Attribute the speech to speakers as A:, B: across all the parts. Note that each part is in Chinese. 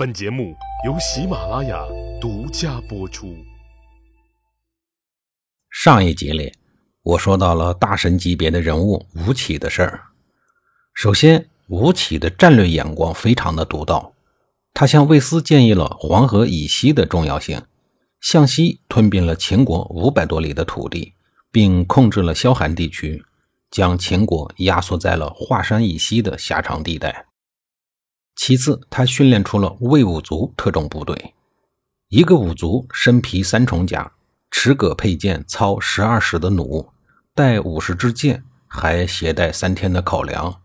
A: 本节目由喜马拉雅独家播出。
B: 上一集里，我说到了大神级别的人物吴起的事儿。首先，吴起的战略眼光非常的独到，他向魏斯建议了黄河以西的重要性，向西吞并了秦国五百多里的土地，并控制了萧韩地区，将秦国压缩在了华山以西的狭长地带。其次，他训练出了魏武卒特种部队，一个武卒身披三重甲，持戈佩剑，操十二矢的弩，带五十支箭，还携带三天的口粮，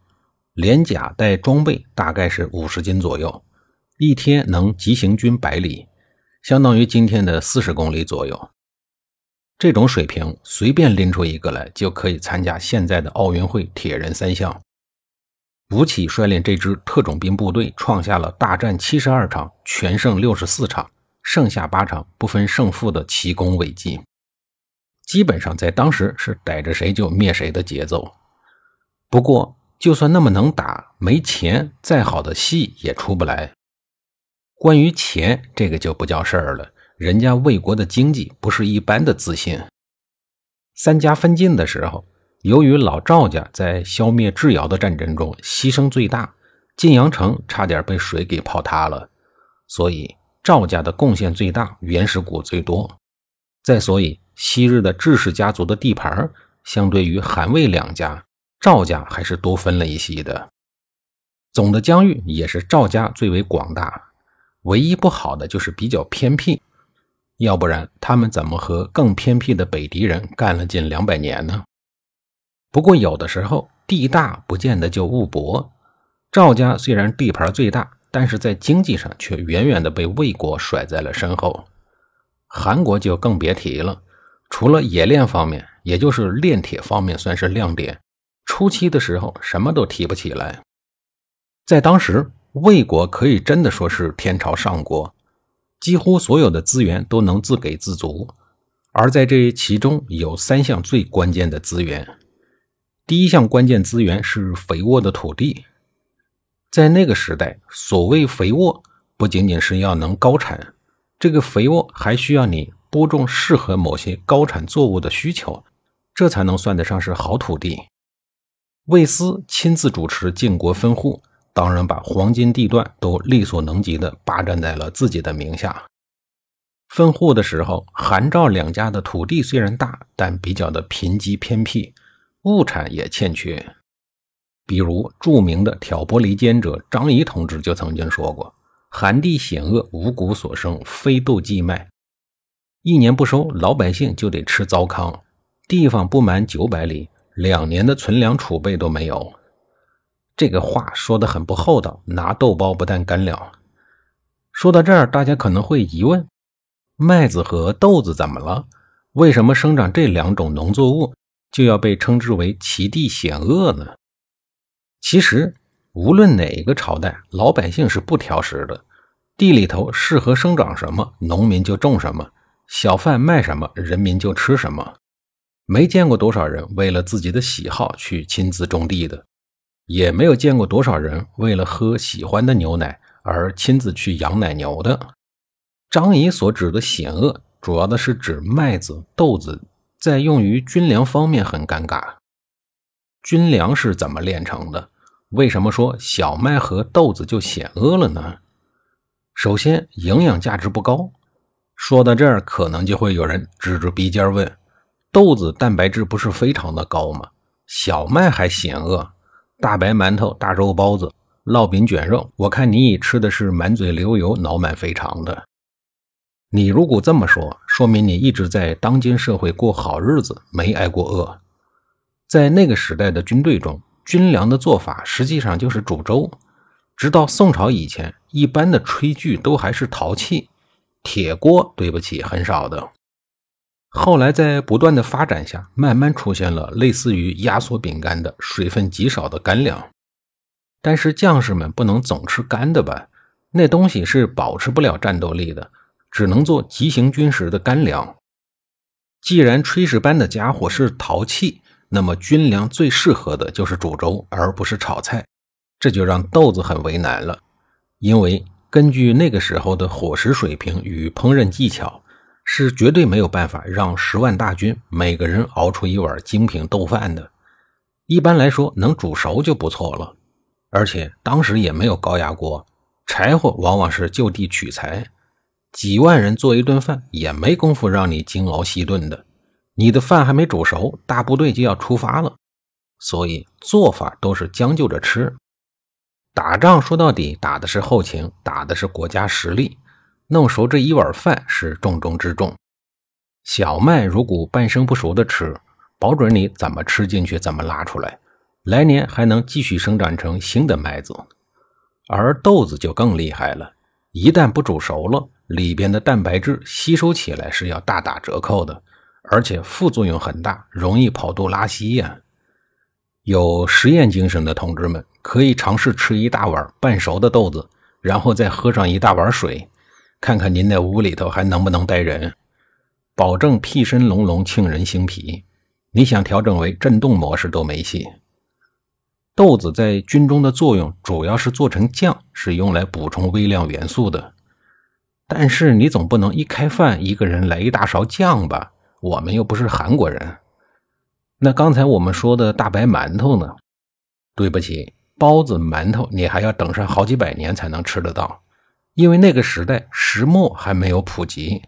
B: 连甲带装备大概是五十斤左右，一天能急行军百里，相当于今天的四十公里左右。这种水平，随便拎出一个来，就可以参加现在的奥运会铁人三项。吴起率领这支特种兵部队，创下了大战七十二场，全胜六十四场，剩下八场不分胜负的奇功伟绩。基本上在当时是逮着谁就灭谁的节奏。不过，就算那么能打，没钱，再好的戏也出不来。关于钱，这个就不叫事儿了。人家魏国的经济不是一般的自信。三家分晋的时候。由于老赵家在消灭智瑶的战争中牺牲最大，晋阳城差点被水给泡塌了，所以赵家的贡献最大，原始股最多。再所以，昔日的智氏家族的地盘，相对于韩魏两家，赵家还是多分了一些的。总的疆域也是赵家最为广大，唯一不好的就是比较偏僻，要不然他们怎么和更偏僻的北狄人干了近两百年呢？不过，有的时候地大不见得就物博。赵家虽然地盘最大，但是在经济上却远远的被魏国甩在了身后。韩国就更别提了，除了冶炼方面，也就是炼铁方面算是亮点。初期的时候，什么都提不起来。在当时，魏国可以真的说是天朝上国，几乎所有的资源都能自给自足。而在这其中，有三项最关键的资源。第一项关键资源是肥沃的土地，在那个时代，所谓肥沃，不仅仅是要能高产，这个肥沃还需要你播种适合某些高产作物的需求，这才能算得上是好土地。魏斯亲自主持晋国分户，当然把黄金地段都力所能及的霸占在了自己的名下。分户的时候，韩赵两家的土地虽然大，但比较的贫瘠偏僻。物产也欠缺，比如著名的挑拨离间者张仪同志就曾经说过：“寒地险恶，五谷所生，非豆即麦。一年不收，老百姓就得吃糟糠。地方不满九百里，两年的存粮储备都没有。”这个话说的很不厚道，拿豆包不但干粮。说到这儿，大家可能会疑问：麦子和豆子怎么了？为什么生长这两种农作物？就要被称之为其地险恶呢？其实，无论哪个朝代，老百姓是不挑食的。地里头适合生长什么，农民就种什么；小贩卖什么，人民就吃什么。没见过多少人为了自己的喜好去亲自种地的，也没有见过多少人为了喝喜欢的牛奶而亲自去养奶牛的。张仪所指的险恶，主要的是指麦子、豆子。在用于军粮方面很尴尬。军粮是怎么炼成的？为什么说小麦和豆子就险恶了呢？首先，营养价值不高。说到这儿，可能就会有人指着鼻尖问：豆子蛋白质不是非常的高吗？小麦还险恶？大白馒头、大肉包子、烙饼卷肉，我看你已吃的是满嘴流油、脑满肥肠的。你如果这么说，说明你一直在当今社会过好日子，没挨过饿。在那个时代的军队中，军粮的做法实际上就是煮粥。直到宋朝以前，一般的炊具都还是陶器，铁锅对不起很少的。后来在不断的发展下，慢慢出现了类似于压缩饼干的水分极少的干粮。但是将士们不能总吃干的吧？那东西是保持不了战斗力的。只能做急行军时的干粮。既然炊事班的家伙是陶器，那么军粮最适合的就是煮粥，而不是炒菜。这就让豆子很为难了，因为根据那个时候的伙食水平与烹饪技巧，是绝对没有办法让十万大军每个人熬出一碗精品豆饭的。一般来说，能煮熟就不错了。而且当时也没有高压锅，柴火往往是就地取材。几万人做一顿饭，也没工夫让你精熬细炖的。你的饭还没煮熟，大部队就要出发了。所以做法都是将就着吃。打仗说到底，打的是后勤，打的是国家实力。弄熟这一碗饭是重中之重。小麦如果半生不熟的吃，保准你怎么吃进去怎么拉出来，来年还能继续生长成新的麦子。而豆子就更厉害了，一旦不煮熟了，里边的蛋白质吸收起来是要大打折扣的，而且副作用很大，容易跑肚拉稀呀。有实验精神的同志们可以尝试吃一大碗半熟的豆子，然后再喝上一大碗水，看看您那屋里头还能不能待人，保证屁身隆隆，沁人心脾。你想调整为震动模式都没戏。豆子在军中的作用主要是做成酱，是用来补充微量元素的。但是你总不能一开饭一个人来一大勺酱吧？我们又不是韩国人。那刚才我们说的大白馒头呢？对不起，包子、馒头你还要等上好几百年才能吃得到，因为那个时代石磨还没有普及，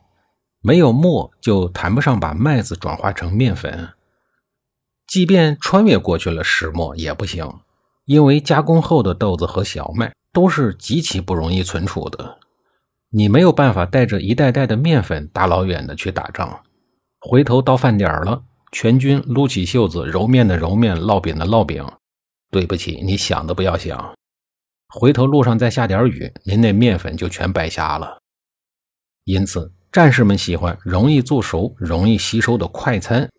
B: 没有磨就谈不上把麦子转化成面粉。即便穿越过去了石磨也不行，因为加工后的豆子和小麦都是极其不容易存储的，你没有办法带着一袋袋的面粉大老远的去打仗，回头到饭点了。全军撸起袖子，揉面的揉面，烙饼的烙饼。对不起，你想都不要想。回头路上再下点雨，您那面粉就全白瞎了。因此，战士们喜欢容易做熟、容易吸收的快餐。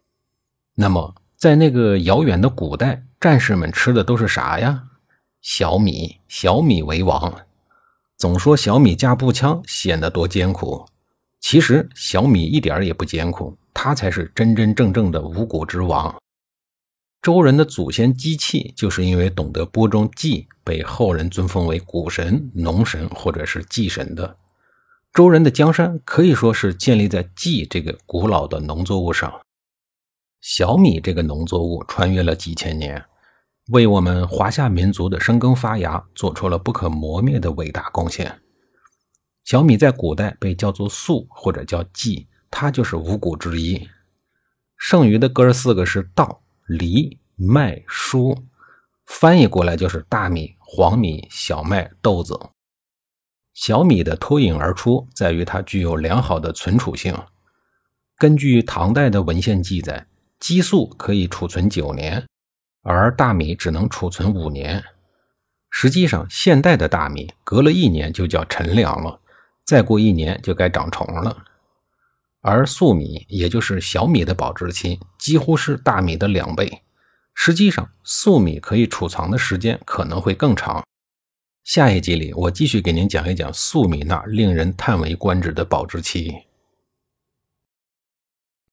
B: 那么，在那个遥远的古代，战士们吃的都是啥呀？小米，小米为王。总说小米加步枪显得多艰苦，其实小米一点也不艰苦。它才是真真正正的五谷之王。周人的祖先姬器，就是因为懂得播种稷，被后人尊奉为谷神、农神或者是祭神的。周人的江山可以说是建立在稷这个古老的农作物上。小米这个农作物穿越了几千年，为我们华夏民族的生根发芽做出了不可磨灭的伟大贡献。小米在古代被叫做粟或者叫稷。它就是五谷之一，剩余的哥儿四个是稻、藜、麦、菽，翻译过来就是大米、黄米、小麦、豆子。小米的脱颖而出在于它具有良好的存储性。根据唐代的文献记载，鸡粟可以储存九年，而大米只能储存五年。实际上，现代的大米隔了一年就叫陈粮了，再过一年就该长虫了。而粟米，也就是小米的保质期几乎是大米的两倍。实际上，粟米可以储藏的时间可能会更长。下一集里，我继续给您讲一讲粟米那令人叹为观止的保质期。